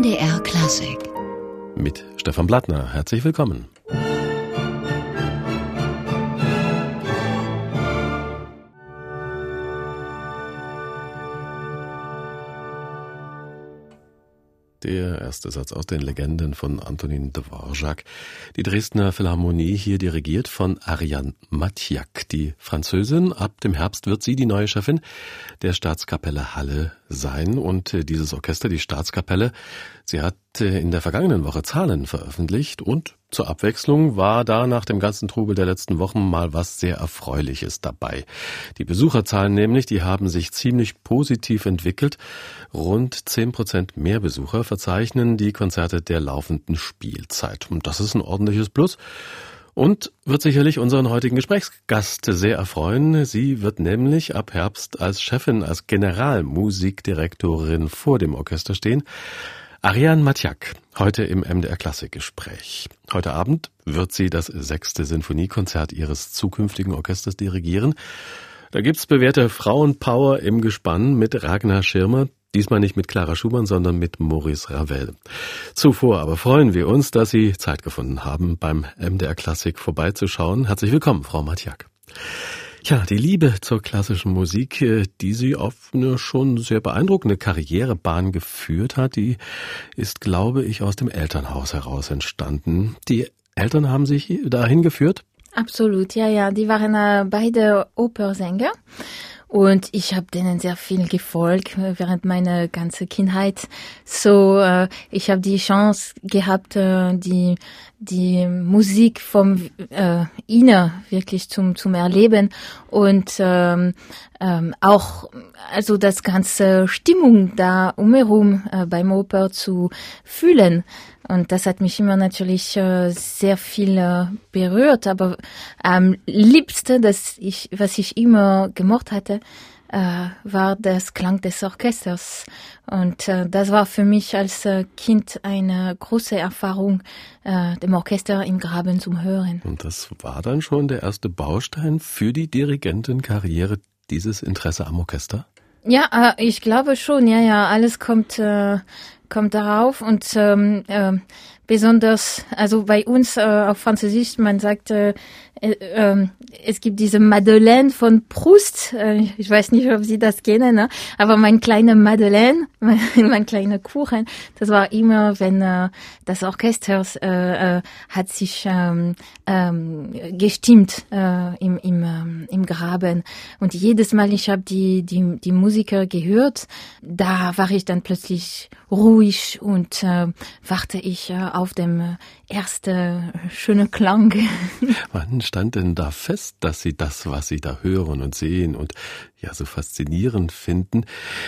MDR Klassik. Mit Stefan Blattner. Herzlich willkommen. Der erste Satz aus den Legenden von Antonin Dvorak. Die Dresdner Philharmonie hier dirigiert von Ariane Matjak, die Französin. Ab dem Herbst wird sie die neue Chefin der Staatskapelle Halle sein. Und äh, dieses Orchester, die Staatskapelle, sie hat äh, in der vergangenen Woche Zahlen veröffentlicht und zur Abwechslung war da nach dem ganzen Trubel der letzten Wochen mal was sehr Erfreuliches dabei. Die Besucherzahlen nämlich, die haben sich ziemlich positiv entwickelt. Rund zehn Prozent mehr Besucher verzeichnen die Konzerte der laufenden Spielzeit. Und das ist ein ordentliches Plus. Und wird sicherlich unseren heutigen Gesprächsgast sehr erfreuen. Sie wird nämlich ab Herbst als Chefin, als Generalmusikdirektorin vor dem Orchester stehen. Ariane Matjak, heute im MDR Klassikgespräch. Heute Abend wird sie das sechste Sinfoniekonzert ihres zukünftigen Orchesters dirigieren. Da gibt's bewährte Frauenpower im Gespann mit Ragnar Schirmer, diesmal nicht mit Clara Schumann, sondern mit Maurice Ravel. Zuvor aber freuen wir uns, dass Sie Zeit gefunden haben, beim MDR Klassik vorbeizuschauen. Herzlich willkommen, Frau Matjak. Ja, die Liebe zur klassischen Musik, äh, die sie auf eine schon sehr beeindruckende Karrierebahn geführt hat, die ist, glaube ich, aus dem Elternhaus heraus entstanden. Die Eltern haben sich dahin geführt? Absolut, ja, ja. Die waren äh, beide Opersänger. Und ich habe denen sehr viel gefolgt während meiner ganzen Kindheit. So, äh, ich habe die Chance gehabt, äh, die die Musik vom äh, Inner wirklich zum zum Erleben und ähm, ähm, auch also das ganze Stimmung da umherum äh, beim Oper zu fühlen. Und das hat mich immer natürlich äh, sehr viel äh, berührt. Aber am liebsten, dass ich, was ich immer gemocht hatte, äh, war das Klang des Orchesters. Und äh, das war für mich als äh, Kind eine große Erfahrung, äh, dem Orchester im Graben zum Hören. Und das war dann schon der erste Baustein für die Dirigentenkarriere, dieses Interesse am Orchester? Ja, äh, ich glaube schon. Ja, ja, alles kommt äh, kommt darauf und ähm, äh, besonders, also bei uns äh, auf Französisch, man sagt, äh, äh, ähm, es gibt diese Madeleine von Proust. Äh, ich weiß nicht, ob Sie das kennen, ne? aber mein kleiner Madeleine, mein, mein kleiner Kuchen, das war immer, wenn äh, das Orchester äh, äh, hat sich ähm, ähm, gestimmt äh, im, im, ähm, im Graben. Und jedes Mal, ich habe die, die, die Musiker gehört, da war ich dann plötzlich ruhig und äh, warte ich äh, auf dem äh, erste schöne Klang. Wann stand denn da fest, dass Sie das, was Sie da hören und sehen und ja so faszinierend finden,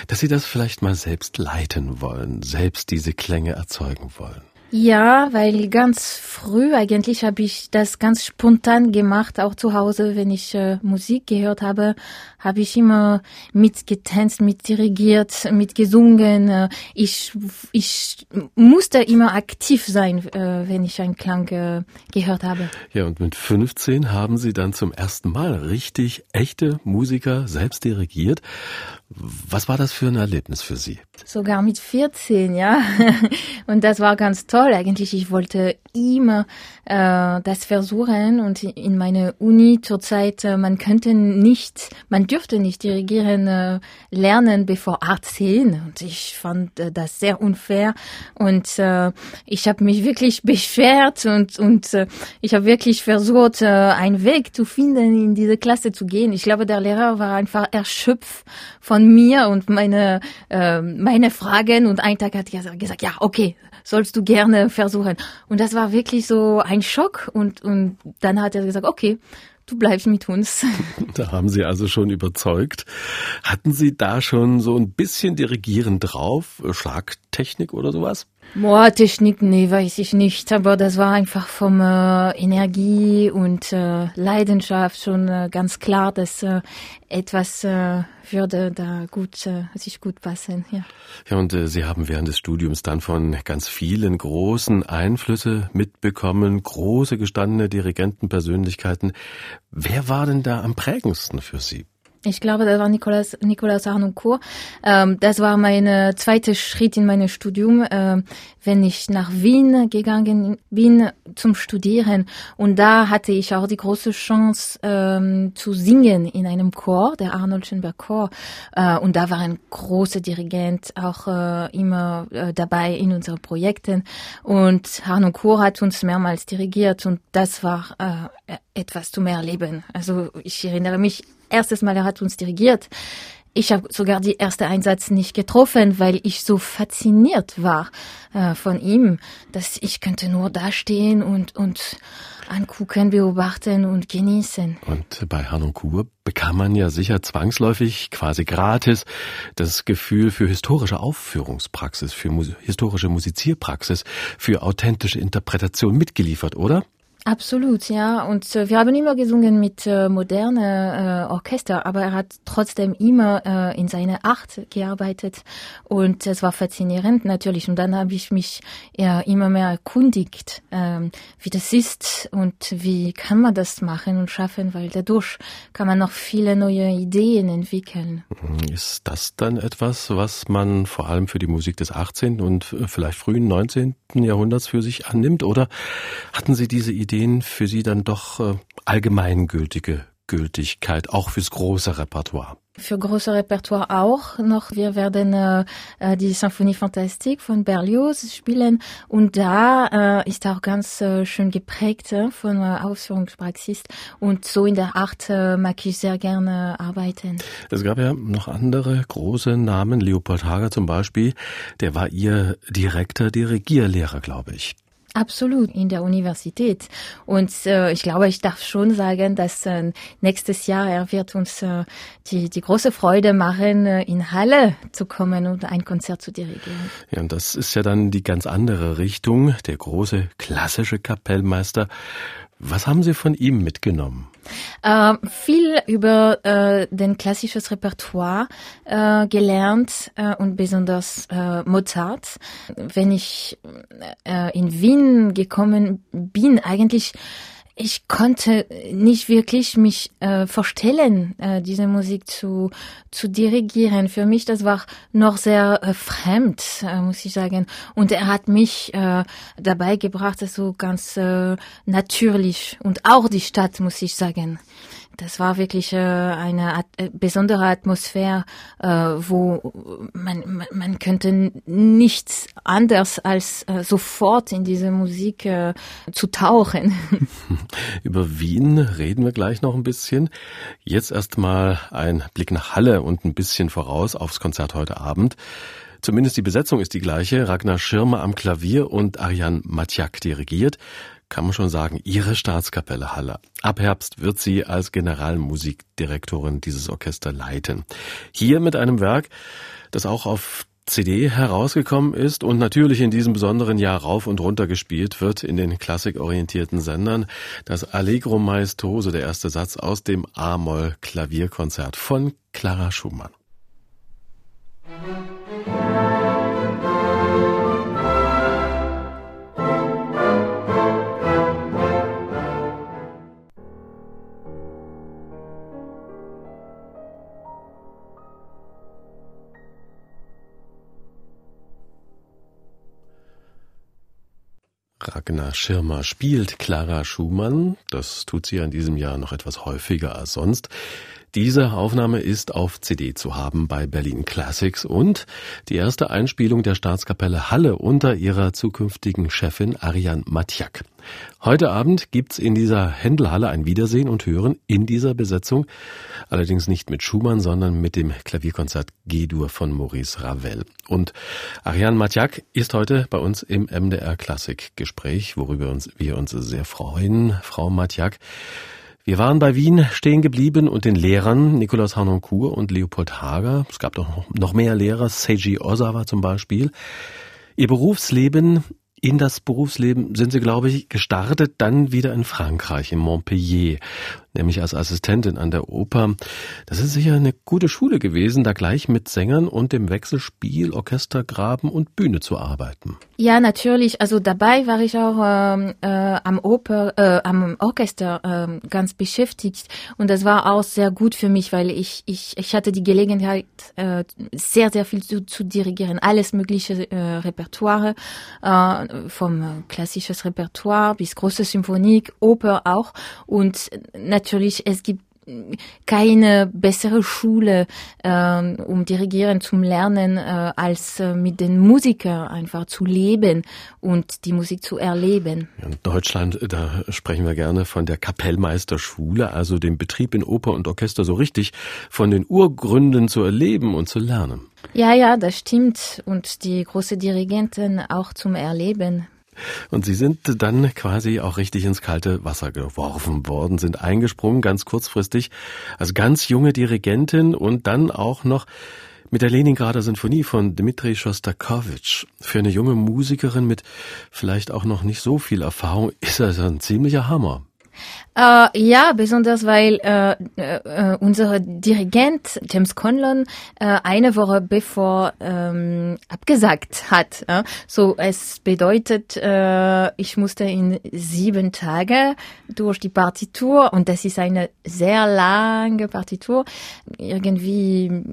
dass Sie das vielleicht mal selbst leiten wollen, selbst diese Klänge erzeugen wollen? Ja, weil ganz früh eigentlich habe ich das ganz spontan gemacht, auch zu Hause, wenn ich äh, Musik gehört habe, habe ich immer mitgetänzt, mitdirigiert, mitgesungen. Äh, ich, ich musste immer aktiv sein, äh, wenn ich einen Klang äh, gehört habe. Ja, und mit 15 haben Sie dann zum ersten Mal richtig echte Musiker selbst dirigiert. Was war das für ein Erlebnis für Sie? Sogar mit 14, ja. Und das war ganz toll eigentlich. Ich wollte immer äh, das versuchen und in meiner Uni zurzeit, man könnte nicht, man dürfte nicht dirigieren äh, lernen bevor 18 und ich fand äh, das sehr unfair und äh, ich habe mich wirklich beschwert und und ich habe wirklich versucht, einen Weg zu finden, in diese Klasse zu gehen. Ich glaube, der Lehrer war einfach erschöpft von mir und meine meine Fragen und ein Tag hat er gesagt, ja, okay, sollst du gerne versuchen. Und das war wirklich so ein Schock und, und dann hat er gesagt, okay, du bleibst mit uns. Da haben Sie also schon überzeugt. Hatten Sie da schon so ein bisschen Dirigieren drauf? Schlagtechnik oder sowas? Boah, Technik, nee, weiß ich nicht. Aber das war einfach vom äh, Energie und äh, Leidenschaft schon äh, ganz klar, dass äh, etwas äh, würde da gut äh, sich gut passen. Ja. Ja, und Sie haben während des Studiums dann von ganz vielen großen Einflüsse mitbekommen, große gestandene Dirigentenpersönlichkeiten. Wer war denn da am prägendsten für Sie? Ich glaube, das war Nicolas, Nicolas Arnoncourt. Ähm, das war mein zweiter Schritt in meinem Studium, äh, wenn ich nach Wien gegangen bin zum Studieren. Und da hatte ich auch die große Chance ähm, zu singen in einem Chor, der Arnold Schönberg Chor. Äh, und da war ein großer Dirigent auch äh, immer äh, dabei in unseren Projekten. Und Arnoncourt hat uns mehrmals dirigiert und das war äh, etwas zum Erleben. Also ich erinnere mich erstes Mal, er hat uns dirigiert. Ich habe sogar die erste Einsatz nicht getroffen, weil ich so fasziniert war äh, von ihm, dass ich könnte nur dastehen und und angucken, beobachten und genießen. Und bei Hanonkur bekam man ja sicher zwangsläufig, quasi gratis, das Gefühl für historische Aufführungspraxis, für mu historische Musizierpraxis, für authentische Interpretation mitgeliefert, oder? Absolut, ja. Und äh, wir haben immer gesungen mit äh, moderne äh, Orchester, aber er hat trotzdem immer äh, in seiner Art gearbeitet und es war faszinierend natürlich. Und dann habe ich mich ja, immer mehr erkundigt, ähm, wie das ist und wie kann man das machen und schaffen, weil dadurch kann man noch viele neue Ideen entwickeln. Ist das dann etwas, was man vor allem für die Musik des 18. und äh, vielleicht frühen 19. Jahrhunderts für sich annimmt? Oder hatten Sie diese Idee Ideen für Sie dann doch äh, allgemeingültige Gültigkeit, auch fürs große Repertoire? Für große Repertoire auch noch. Wir werden äh, äh, die Symphonie Fantastique von Berlioz spielen und da äh, ist auch ganz äh, schön geprägt äh, von äh, Ausführungspraxis und so in der Art mag ich sehr gerne arbeiten. Es gab ja noch andere große Namen, Leopold Hager zum Beispiel, der war Ihr direkter Dirigierlehrer, glaube ich. Absolut, in der Universität. Und äh, ich glaube, ich darf schon sagen, dass äh, nächstes Jahr er wird uns äh, die, die große Freude machen, äh, in Halle zu kommen und ein Konzert zu dirigieren. Ja, und das ist ja dann die ganz andere Richtung, der große klassische Kapellmeister. Was haben Sie von ihm mitgenommen? Äh, viel über äh, den klassisches Repertoire äh, gelernt äh, und besonders äh, Mozart. Wenn ich äh, in Wien gekommen bin, eigentlich ich konnte nicht wirklich mich äh, vorstellen, äh, diese Musik zu, zu dirigieren. Für mich, das war noch sehr äh, fremd, äh, muss ich sagen. Und er hat mich äh, dabei gebracht, das so ganz äh, natürlich. Und auch die Stadt, muss ich sagen das war wirklich äh, eine äh, besondere Atmosphäre, äh, wo man, man, könnte nichts anders als sofort in diese Musik zu tauchen. Über Wien reden wir gleich noch ein bisschen. Jetzt erstmal ein Blick nach Halle und ein bisschen voraus aufs Konzert heute Abend. Zumindest die Besetzung ist die gleiche. Ragnar Schirmer am Klavier und Ariane Matjak dirigiert kann man schon sagen, ihre Staatskapelle Halle. Ab Herbst wird sie als Generalmusikdirektorin dieses Orchester leiten. Hier mit einem Werk, das auch auf CD herausgekommen ist und natürlich in diesem besonderen Jahr rauf und runter gespielt wird in den klassikorientierten Sendern. Das Allegro Maestoso, der erste Satz aus dem A-Moll Klavierkonzert von Clara Schumann. Ragnar Schirmer spielt Clara Schumann. Das tut sie in diesem Jahr noch etwas häufiger als sonst. Diese Aufnahme ist auf CD zu haben bei Berlin Classics und die erste Einspielung der Staatskapelle Halle unter ihrer zukünftigen Chefin Ariane Matjak. Heute Abend gibt's in dieser Händelhalle ein Wiedersehen und Hören in dieser Besetzung, allerdings nicht mit Schumann, sondern mit dem Klavierkonzert G-Dur von Maurice Ravel. Und Ariane Matjak ist heute bei uns im MDR Klassik Gespräch, worüber uns, wir uns sehr freuen. Frau Matjak, wir waren bei Wien stehen geblieben und den Lehrern Nikolaus Harnoncourt und Leopold Hager. Es gab doch noch mehr Lehrer, Seiji Osawa zum Beispiel. Ihr Berufsleben, in das Berufsleben sind Sie, glaube ich, gestartet, dann wieder in Frankreich, in Montpellier. Nämlich als Assistentin an der Oper. Das ist sicher eine gute Schule gewesen, da gleich mit Sängern und dem Wechselspiel, Orchestergraben und Bühne zu arbeiten. Ja, natürlich. Also dabei war ich auch ähm, äh, am Oper, äh, am Orchester äh, ganz beschäftigt und das war auch sehr gut für mich, weil ich ich ich hatte die Gelegenheit äh, sehr sehr viel zu, zu dirigieren, alles mögliche äh, Repertoire, äh, vom klassisches Repertoire bis große Symphonik, Oper auch und natürlich es gibt keine bessere Schule, ähm, um Dirigieren zum Lernen, äh, als äh, mit den Musikern einfach zu leben und die Musik zu erleben. In Deutschland, da sprechen wir gerne von der Kapellmeisterschule, also dem Betrieb in Oper und Orchester so richtig von den Urgründen zu erleben und zu lernen. Ja, ja, das stimmt. Und die große Dirigenten auch zum Erleben. Und Sie sind dann quasi auch richtig ins kalte Wasser geworfen worden, sind eingesprungen, ganz kurzfristig, als ganz junge Dirigentin und dann auch noch mit der Leningrader Sinfonie von Dmitri Schostakowitsch. Für eine junge Musikerin mit vielleicht auch noch nicht so viel Erfahrung ist das ein ziemlicher Hammer. Äh, ja, besonders weil äh, äh, unser Dirigent James Conlon äh, eine Woche bevor ähm, abgesagt hat. Äh? So, es bedeutet, äh, ich musste in sieben Tage durch die Partitur und das ist eine sehr lange Partitur irgendwie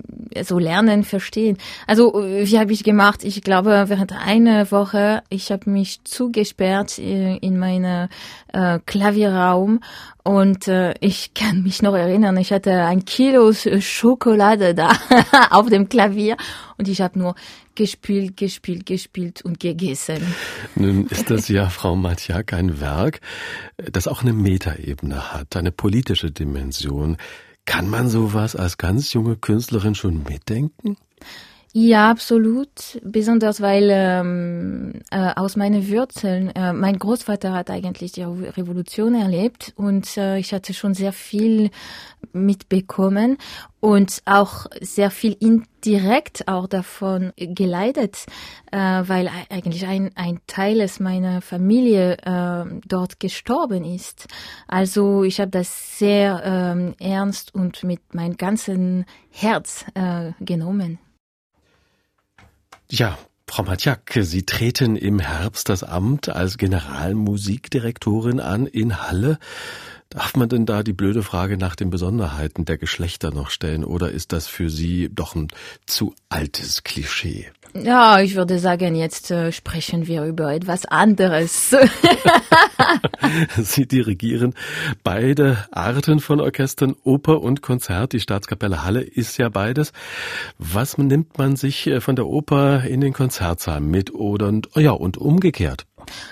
so lernen, verstehen. Also wie habe ich gemacht? Ich glaube, während einer Woche ich habe mich zugesperrt in, in meine äh, Klavierraum und äh, ich kann mich noch erinnern, ich hatte ein Kilo Schokolade da auf dem Klavier und ich habe nur gespielt, gespielt, gespielt und gegessen. Nun ist das ja, Frau Matjak, ein Werk, das auch eine Metaebene hat, eine politische Dimension. Kann man sowas als ganz junge Künstlerin schon mitdenken? Ja, absolut. Besonders weil ähm, äh, aus meinen Wurzeln, äh, mein Großvater hat eigentlich die Revolution erlebt und äh, ich hatte schon sehr viel mitbekommen und auch sehr viel indirekt auch davon geleitet, äh, weil eigentlich ein, ein Teil meiner Familie äh, dort gestorben ist. Also ich habe das sehr ähm, ernst und mit meinem ganzen Herz äh, genommen. Ja, Frau Matjak, Sie treten im Herbst das Amt als Generalmusikdirektorin an in Halle. Darf man denn da die blöde Frage nach den Besonderheiten der Geschlechter noch stellen oder ist das für Sie doch ein zu altes Klischee? Ja, ich würde sagen, jetzt äh, sprechen wir über etwas anderes. Sie dirigieren beide Arten von Orchestern, Oper und Konzert. Die Staatskapelle Halle ist ja beides. Was nimmt man sich äh, von der Oper in den Konzertsaal mit oder ja, und umgekehrt?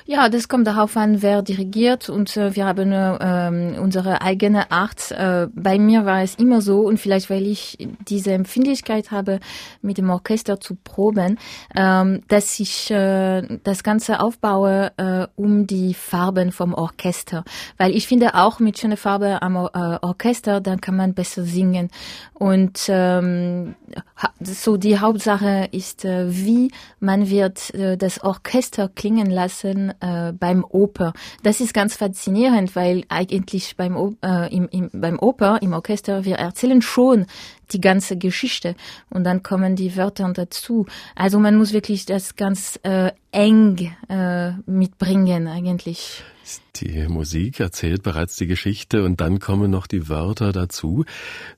Ja, das kommt darauf an, wer dirigiert und äh, wir haben äh, unsere eigene Art. Äh, bei mir war es immer so und vielleicht weil ich diese Empfindlichkeit habe, mit dem Orchester zu proben, ähm, dass ich äh, das Ganze aufbaue äh, um die Farben vom Orchester, weil ich finde auch mit schöner Farbe am äh, Orchester, dann kann man besser singen und ähm, so die Hauptsache ist, äh, wie man wird äh, das Orchester klingen lassen äh, beim Oper. Das ist ganz faszinierend, weil eigentlich beim, äh, im, im, beim Oper, im Orchester, wir erzählen schon die ganze Geschichte und dann kommen die Wörter dazu. Also man muss wirklich das ganz äh, eng äh, mitbringen eigentlich. Die Musik erzählt bereits die Geschichte und dann kommen noch die Wörter dazu.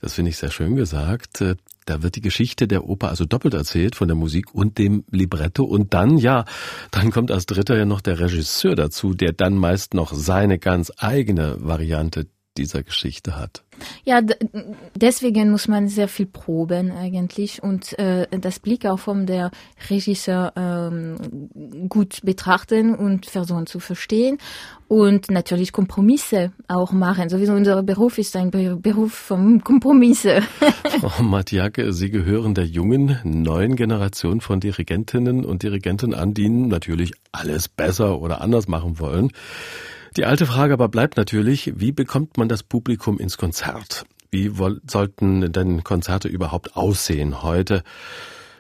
Das finde ich sehr schön gesagt. Äh, da wird die Geschichte der Oper also doppelt erzählt von der Musik und dem Libretto. Und dann, ja, dann kommt als dritter ja noch der Regisseur dazu, der dann meist noch seine ganz eigene Variante dieser Geschichte hat. Ja, deswegen muss man sehr viel proben eigentlich und äh, das Blick auch von der Regisseur ähm, gut betrachten und versuchen zu verstehen und natürlich Kompromisse auch machen. Sowieso unser Beruf ist ein Beruf von Kompromisse. Frau Matjake, Sie gehören der jungen, neuen Generation von Dirigentinnen und Dirigenten an, die natürlich alles besser oder anders machen wollen. Die alte Frage aber bleibt natürlich, wie bekommt man das Publikum ins Konzert? Wie sollten denn Konzerte überhaupt aussehen heute?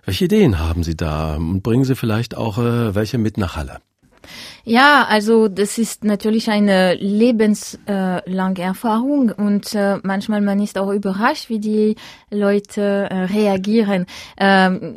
Welche Ideen haben Sie da? Und bringen Sie vielleicht auch äh, welche mit nach Halle? Ja, also das ist natürlich eine lebenslange Erfahrung und äh, manchmal man ist auch überrascht, wie die Leute äh, reagieren. Ähm,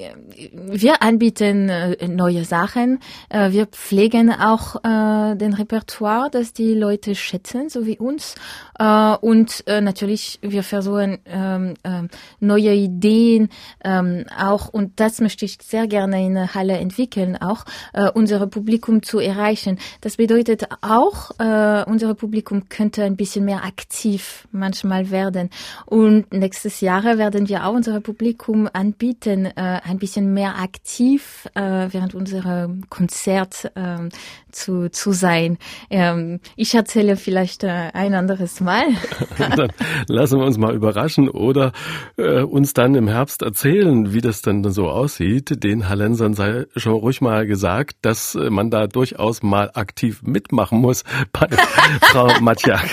wir anbieten äh, neue Sachen, äh, wir pflegen auch äh, den Repertoire, das die Leute schätzen, so wie uns. Äh, und äh, natürlich wir versuchen ähm, äh, neue Ideen ähm, auch und das möchte ich sehr gerne in der Halle entwickeln, auch äh, unser Publikum zu erreichen. Das bedeutet auch, äh, unser Publikum könnte ein bisschen mehr aktiv manchmal werden. Und nächstes Jahr werden wir auch unser Publikum anbieten, äh, ein bisschen mehr aktiv äh, während unserer Konzert äh, zu, zu sein. Ähm, ich erzähle vielleicht äh, ein anderes Mal. dann lassen wir uns mal überraschen oder äh, uns dann im Herbst erzählen, wie das dann so aussieht. Den Hallensern sei schon ruhig mal gesagt, dass man da durchaus mal aktiv mitmachen muss bei Frau Matjak.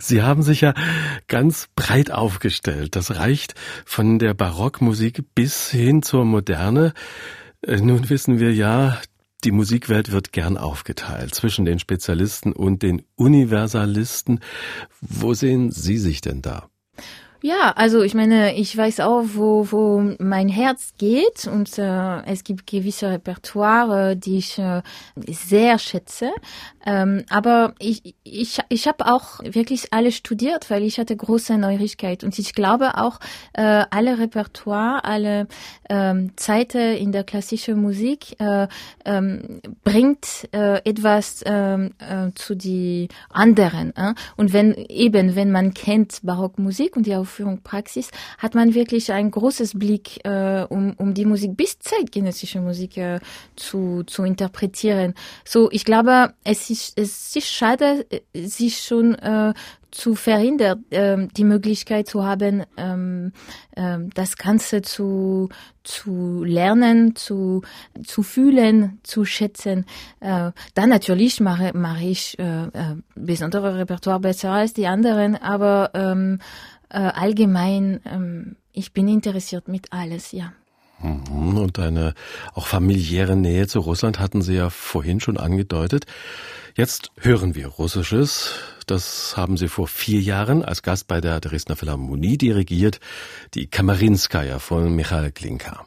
Sie haben sich ja ganz breit aufgestellt. Das reicht von der Barockmusik bis hin zur Moderne. Äh, nun wissen wir ja, die Musikwelt wird gern aufgeteilt zwischen den Spezialisten und den Universalisten. Wo sehen Sie sich denn da? Ja, also ich meine, ich weiß auch, wo, wo mein Herz geht und äh, es gibt gewisse Repertoire, die ich äh, sehr schätze. Ähm, aber ich, ich, ich habe auch wirklich alles studiert, weil ich hatte große Neugierigkeit und ich glaube auch, äh, alle Repertoire, alle ähm, Zeiten in der klassischen Musik äh, ähm, bringt äh, etwas ähm, äh, zu die anderen. Äh? Und wenn eben, wenn man kennt Barockmusik und die Aufführung Praxis, hat man wirklich ein großes Blick, äh, um, um die Musik bis zeitgenössische Musik äh, zu, zu interpretieren. So, ich glaube, es ist, es ist schade, sich schon äh, zu verhindern, ähm, die Möglichkeit zu haben, ähm, ähm, das Ganze zu, zu lernen, zu, zu fühlen, zu schätzen. Äh, dann natürlich mache, mache ich äh, äh, besondere Repertoire besser als die anderen, aber ähm, äh, allgemein, ähm, ich bin interessiert mit alles, ja. Mhm, und eine auch familiäre Nähe zu Russland hatten Sie ja vorhin schon angedeutet. Jetzt hören wir Russisches. Das haben Sie vor vier Jahren als Gast bei der Dresdner Philharmonie dirigiert, die Kamarinskaya von Michael Glinka.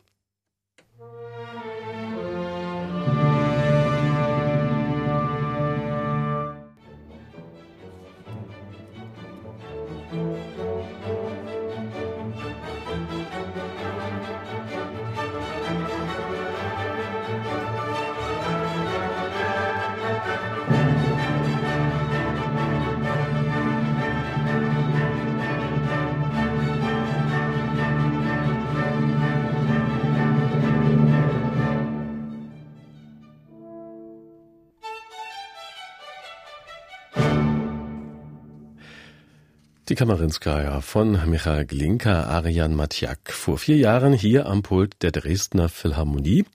Die Kamarinskaya von Michael Glinka, Arian Matjak, vor vier Jahren hier am Pult der Dresdner Philharmonie.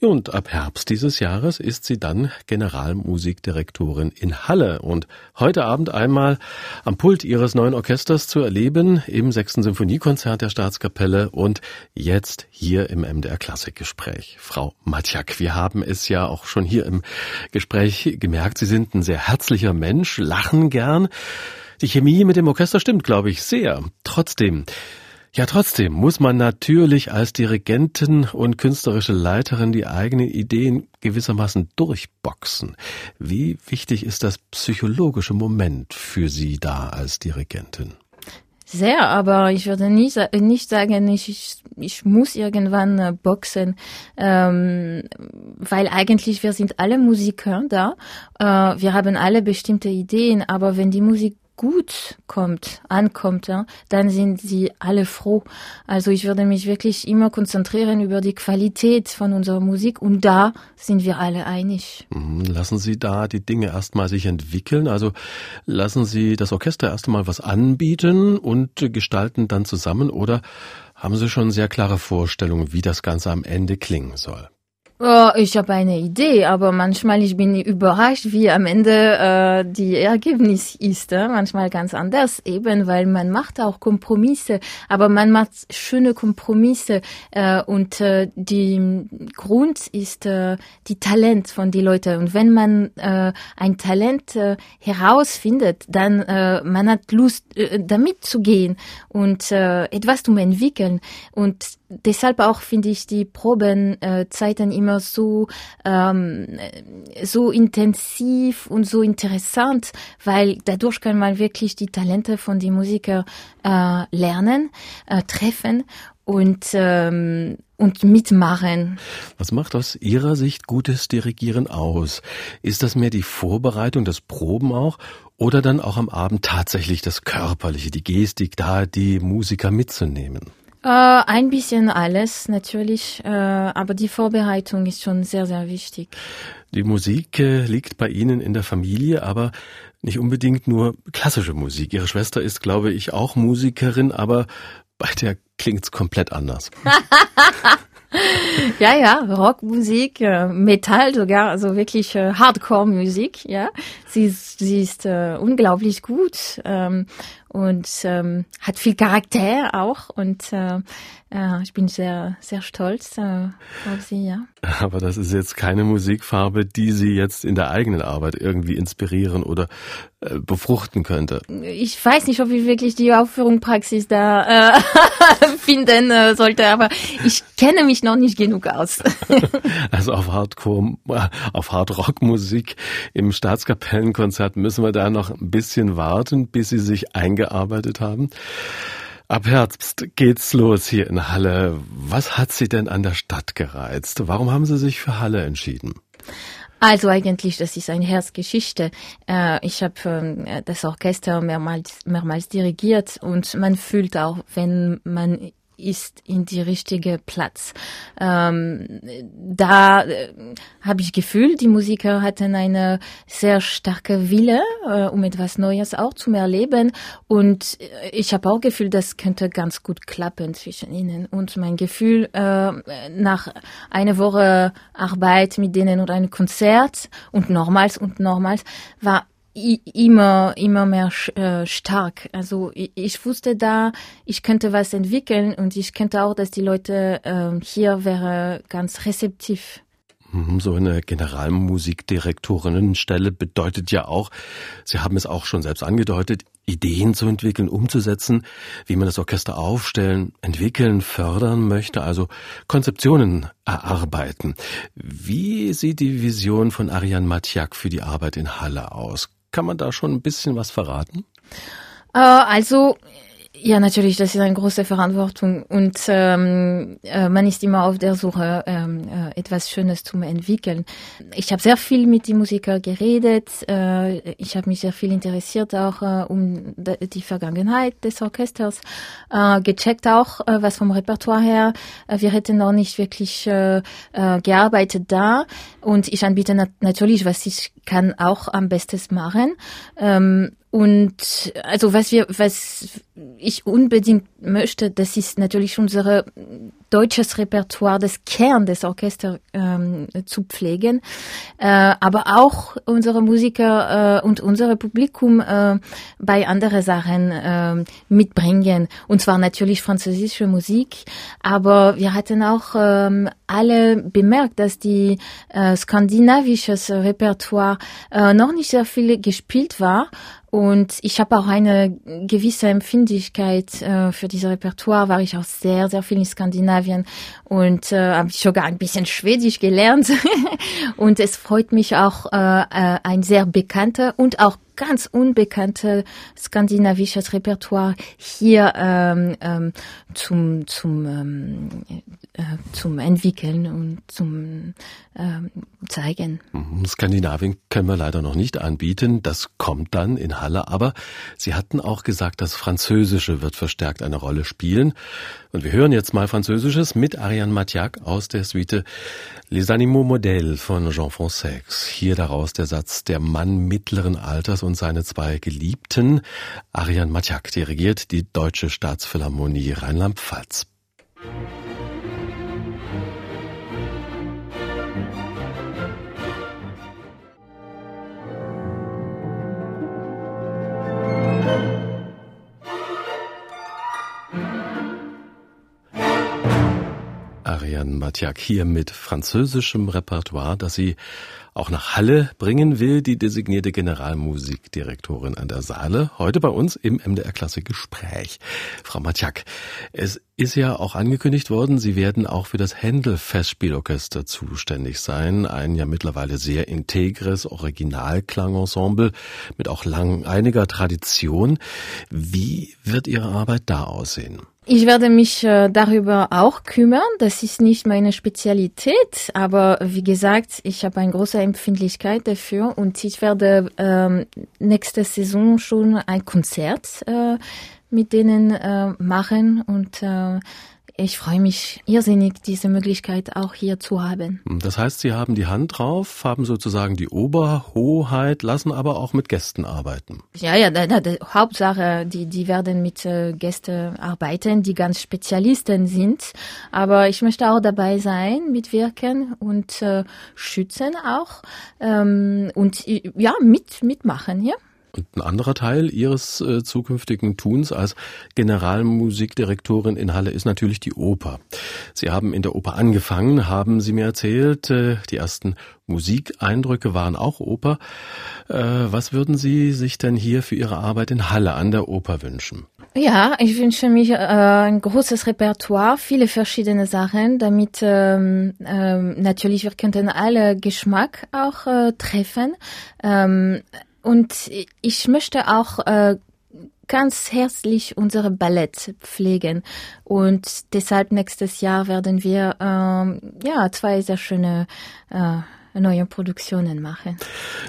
Und ab Herbst dieses Jahres ist sie dann Generalmusikdirektorin in Halle und heute Abend einmal am Pult ihres neuen Orchesters zu erleben im sechsten Symphoniekonzert der Staatskapelle und jetzt hier im MDR Klassikgespräch. Frau Matjak, wir haben es ja auch schon hier im Gespräch gemerkt, Sie sind ein sehr herzlicher Mensch, lachen gern. Die Chemie mit dem Orchester stimmt, glaube ich, sehr. Trotzdem, ja, trotzdem muss man natürlich als Dirigentin und künstlerische Leiterin die eigenen Ideen gewissermaßen durchboxen. Wie wichtig ist das psychologische Moment für Sie da als Dirigentin? Sehr, aber ich würde nicht, nicht sagen, ich, ich, muss irgendwann äh, boxen, ähm, weil eigentlich wir sind alle Musiker da. Äh, wir haben alle bestimmte Ideen, aber wenn die Musik gut kommt, ankommt, ja, dann sind sie alle froh. Also ich würde mich wirklich immer konzentrieren über die Qualität von unserer Musik und da sind wir alle einig. Mhm, lassen Sie da die Dinge erstmal sich entwickeln. Also lassen Sie das Orchester erst einmal was anbieten und gestalten dann zusammen oder haben Sie schon sehr klare Vorstellungen, wie das Ganze am Ende klingen soll? Oh, ich habe eine Idee, aber manchmal ich bin überrascht, wie am Ende äh, die Ergebnis ist. Äh? Manchmal ganz anders, eben weil man macht auch Kompromisse, aber man macht schöne Kompromisse äh, und äh, die Grund ist äh, die Talent von die Leute. Und wenn man äh, ein Talent äh, herausfindet, dann äh, man hat Lust äh, damit zu gehen und äh, etwas zu entwickeln und deshalb auch finde ich die Probenzeiten äh, immer so ähm, so intensiv und so interessant, weil dadurch kann man wirklich die Talente von den Musikern äh, lernen, äh, treffen und ähm, und mitmachen. Was macht aus Ihrer Sicht gutes Dirigieren aus? Ist das mehr die Vorbereitung, das Proben auch, oder dann auch am Abend tatsächlich das Körperliche, die Gestik, da die Musiker mitzunehmen? Äh, ein bisschen alles natürlich, äh, aber die Vorbereitung ist schon sehr, sehr wichtig. Die Musik äh, liegt bei Ihnen in der Familie, aber nicht unbedingt nur klassische Musik. Ihre Schwester ist, glaube ich, auch Musikerin, aber bei der klingt's komplett anders. ja, ja, Rockmusik, äh, Metall sogar, also wirklich äh, Hardcore-Musik, ja. Sie, sie ist äh, unglaublich gut ähm, und ähm, hat viel Charakter auch und äh, äh, ich bin sehr, sehr stolz äh, auf sie, ja. Aber das ist jetzt keine Musikfarbe, die Sie jetzt in der eigenen Arbeit irgendwie inspirieren oder äh, befruchten könnte. Ich weiß nicht, ob ich wirklich die Aufführungspraxis da äh, finden äh, sollte, aber ich kenne mich noch nicht genug aus. also auf Hardcore, äh, auf Hardrock-Musik im Staatskapellenkonzert müssen wir da noch ein bisschen warten, bis Sie sich eingearbeitet haben. Ab Herbst geht's los hier in Halle. Was hat Sie denn an der Stadt gereizt? Warum haben Sie sich für Halle entschieden? Also eigentlich, das ist eine Herzgeschichte. Äh, ich habe ähm, das Orchester mehrmals, mehrmals dirigiert und man fühlt auch, wenn man ist in die richtige Platz. Ähm, da äh, habe ich Gefühl, die Musiker hatten eine sehr starke Wille, äh, um etwas Neues auch zu erleben. Und äh, ich habe auch Gefühl, das könnte ganz gut klappen zwischen ihnen. Und mein Gefühl äh, nach einer Woche Arbeit mit denen oder ein Konzert und nochmals und nochmals war immer immer mehr äh, stark. Also ich, ich, wusste da, ich könnte was entwickeln und ich könnte auch, dass die Leute äh, hier wäre ganz rezeptiv. Mhm, so eine Generalmusikdirektorinnenstelle bedeutet ja auch, Sie haben es auch schon selbst angedeutet, Ideen zu entwickeln, umzusetzen, wie man das Orchester aufstellen, entwickeln, fördern möchte, also Konzeptionen erarbeiten. Wie sieht die Vision von Ariane Matjak für die Arbeit in Halle aus? Kann man da schon ein bisschen was verraten? Äh, also ja, natürlich, das ist eine große Verantwortung und ähm, äh, man ist immer auf der Suche, ähm, äh, etwas Schönes zu entwickeln. Ich habe sehr viel mit den Musikern geredet, äh, ich habe mich sehr viel interessiert auch äh, um die Vergangenheit des Orchesters, äh, gecheckt auch, äh, was vom Repertoire her. Äh, wir hätten noch nicht wirklich äh, äh, gearbeitet da und ich anbiete nat natürlich, was ich kann, auch am besten machen. Ähm, und also was wir, was ich unbedingt möchte, das ist natürlich unsere deutsches Repertoire, das Kern des Orchesters ähm, zu pflegen, äh, aber auch unsere Musiker äh, und unser Publikum äh, bei anderen Sachen äh, mitbringen. Und zwar natürlich französische Musik, aber wir hatten auch äh, alle bemerkt, dass die äh, skandinavisches Repertoire äh, noch nicht sehr viel gespielt war. Und ich habe auch eine gewisse Empfindlichkeit äh, für dieses Repertoire, war ich auch sehr, sehr viel in Skandinavien und äh, habe sogar ein bisschen Schwedisch gelernt. und es freut mich auch, äh, äh, ein sehr bekannter und auch ganz unbekannte skandinavisches Repertoire hier ähm, ähm, zum zum ähm, äh, zum entwickeln und zum ähm, zeigen. Mhm, Skandinavien können wir leider noch nicht anbieten. Das kommt dann in Halle. Aber Sie hatten auch gesagt, das Französische wird verstärkt eine Rolle spielen. Und wir hören jetzt mal Französisches mit Ariane Mathiak aus der Suite Les Animaux Modèles von Jean Fonsex. Hier daraus der Satz, der Mann mittleren Alters und seine zwei Geliebten. Ariane Mathiak dirigiert die Deutsche Staatsphilharmonie Rheinland-Pfalz. Matiak hier mit französischem Repertoire, das sie auch nach Halle bringen will, die designierte Generalmusikdirektorin an der Saale. Heute bei uns im MDR Klassik Gespräch. Frau Matjak, es ist ja auch angekündigt worden, Sie werden auch für das Händel Festspielorchester zuständig sein. Ein ja mittlerweile sehr integres Originalklangensemble mit auch lang einiger Tradition. Wie wird Ihre Arbeit da aussehen? Ich werde mich äh, darüber auch kümmern. Das ist nicht meine Spezialität, aber wie gesagt, ich habe eine große Empfindlichkeit dafür und ich werde ähm, nächste Saison schon ein Konzert äh, mit denen äh, machen und äh, ich freue mich irrsinnig, diese Möglichkeit auch hier zu haben. Das heißt, Sie haben die Hand drauf, haben sozusagen die Oberhoheit, lassen aber auch mit Gästen arbeiten. Ja, ja, da, da, da, Hauptsache, die, die werden mit äh, Gästen arbeiten, die ganz Spezialisten sind. Aber ich möchte auch dabei sein, mitwirken und äh, schützen auch ähm, und ja, mit, mitmachen, ja. Und ein anderer Teil Ihres äh, zukünftigen Tuns als Generalmusikdirektorin in Halle ist natürlich die Oper. Sie haben in der Oper angefangen, haben Sie mir erzählt. Äh, die ersten Musikeindrücke waren auch Oper. Äh, was würden Sie sich denn hier für Ihre Arbeit in Halle an der Oper wünschen? Ja, ich wünsche mich äh, ein großes Repertoire, viele verschiedene Sachen, damit ähm, ähm, natürlich wir könnten alle Geschmack auch äh, treffen. Ähm, und ich möchte auch äh, ganz herzlich unsere Ballett pflegen. Und deshalb nächstes Jahr werden wir ähm, ja zwei sehr schöne äh, neue Produktionen mache.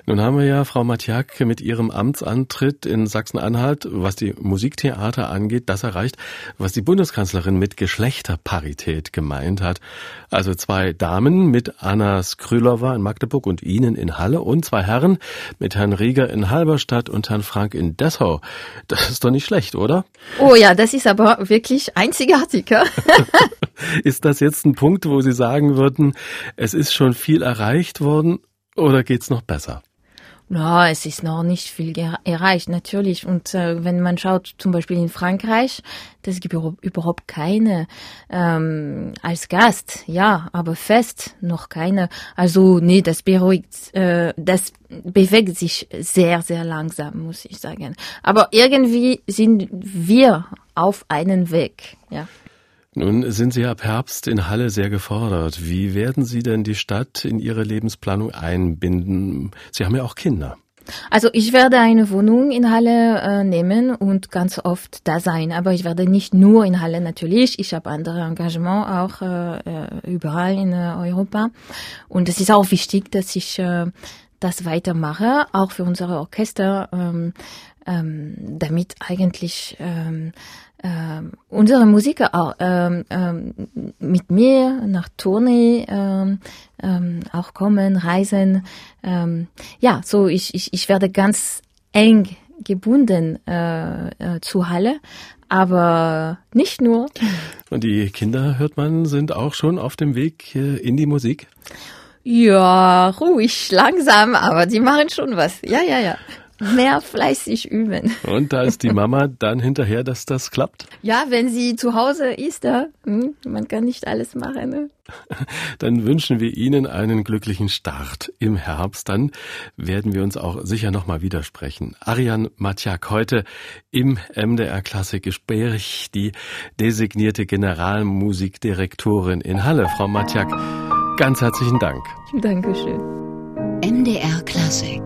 Nun haben wir ja Frau Matjak mit ihrem Amtsantritt in Sachsen-Anhalt, was die Musiktheater angeht, das erreicht, was die Bundeskanzlerin mit Geschlechterparität gemeint hat. Also zwei Damen mit Anna Skrylova in Magdeburg und Ihnen in Halle und zwei Herren mit Herrn Rieger in Halberstadt und Herrn Frank in Dessau. Das ist doch nicht schlecht, oder? Oh ja, das ist aber wirklich einzigartig. ist das jetzt ein Punkt, wo Sie sagen würden, es ist schon viel erreicht? worden oder geht's noch besser? No, es ist noch nicht viel erreicht, natürlich. Und äh, wenn man schaut, zum Beispiel in Frankreich, das gibt überhaupt keine ähm, als Gast, ja, aber fest noch keine. Also nee, das beruhigt, äh, das bewegt sich sehr, sehr langsam, muss ich sagen. Aber irgendwie sind wir auf einen Weg, ja. Nun sind Sie ab Herbst in Halle sehr gefordert. Wie werden Sie denn die Stadt in Ihre Lebensplanung einbinden? Sie haben ja auch Kinder. Also ich werde eine Wohnung in Halle äh, nehmen und ganz oft da sein. Aber ich werde nicht nur in Halle natürlich. Ich habe andere Engagements auch äh, äh überall in äh, Europa. Und es ist auch wichtig, dass ich äh, das weitermache, auch für unsere Orchester, ähm, ähm, damit eigentlich ähm, ähm, unsere Musiker auch ähm, ähm, mit mir nach Tournee ähm, ähm, auch kommen, reisen. Ähm, ja, so ich, ich, ich werde ganz eng gebunden äh, äh, zu Halle, aber nicht nur. Und die Kinder, hört man, sind auch schon auf dem Weg äh, in die Musik? Ja, ruhig, langsam, aber die machen schon was. Ja, ja, ja mehr fleißig üben. Und da ist die Mama dann hinterher, dass das klappt? Ja, wenn sie zu Hause ist, da, hm, man kann nicht alles machen. Ne? Dann wünschen wir Ihnen einen glücklichen Start im Herbst. Dann werden wir uns auch sicher nochmal widersprechen. Ariane Matjak heute im MDR Klassik Gespräch, die designierte Generalmusikdirektorin in Halle. Frau Matjak, ganz herzlichen Dank. Dankeschön. MDR Klassik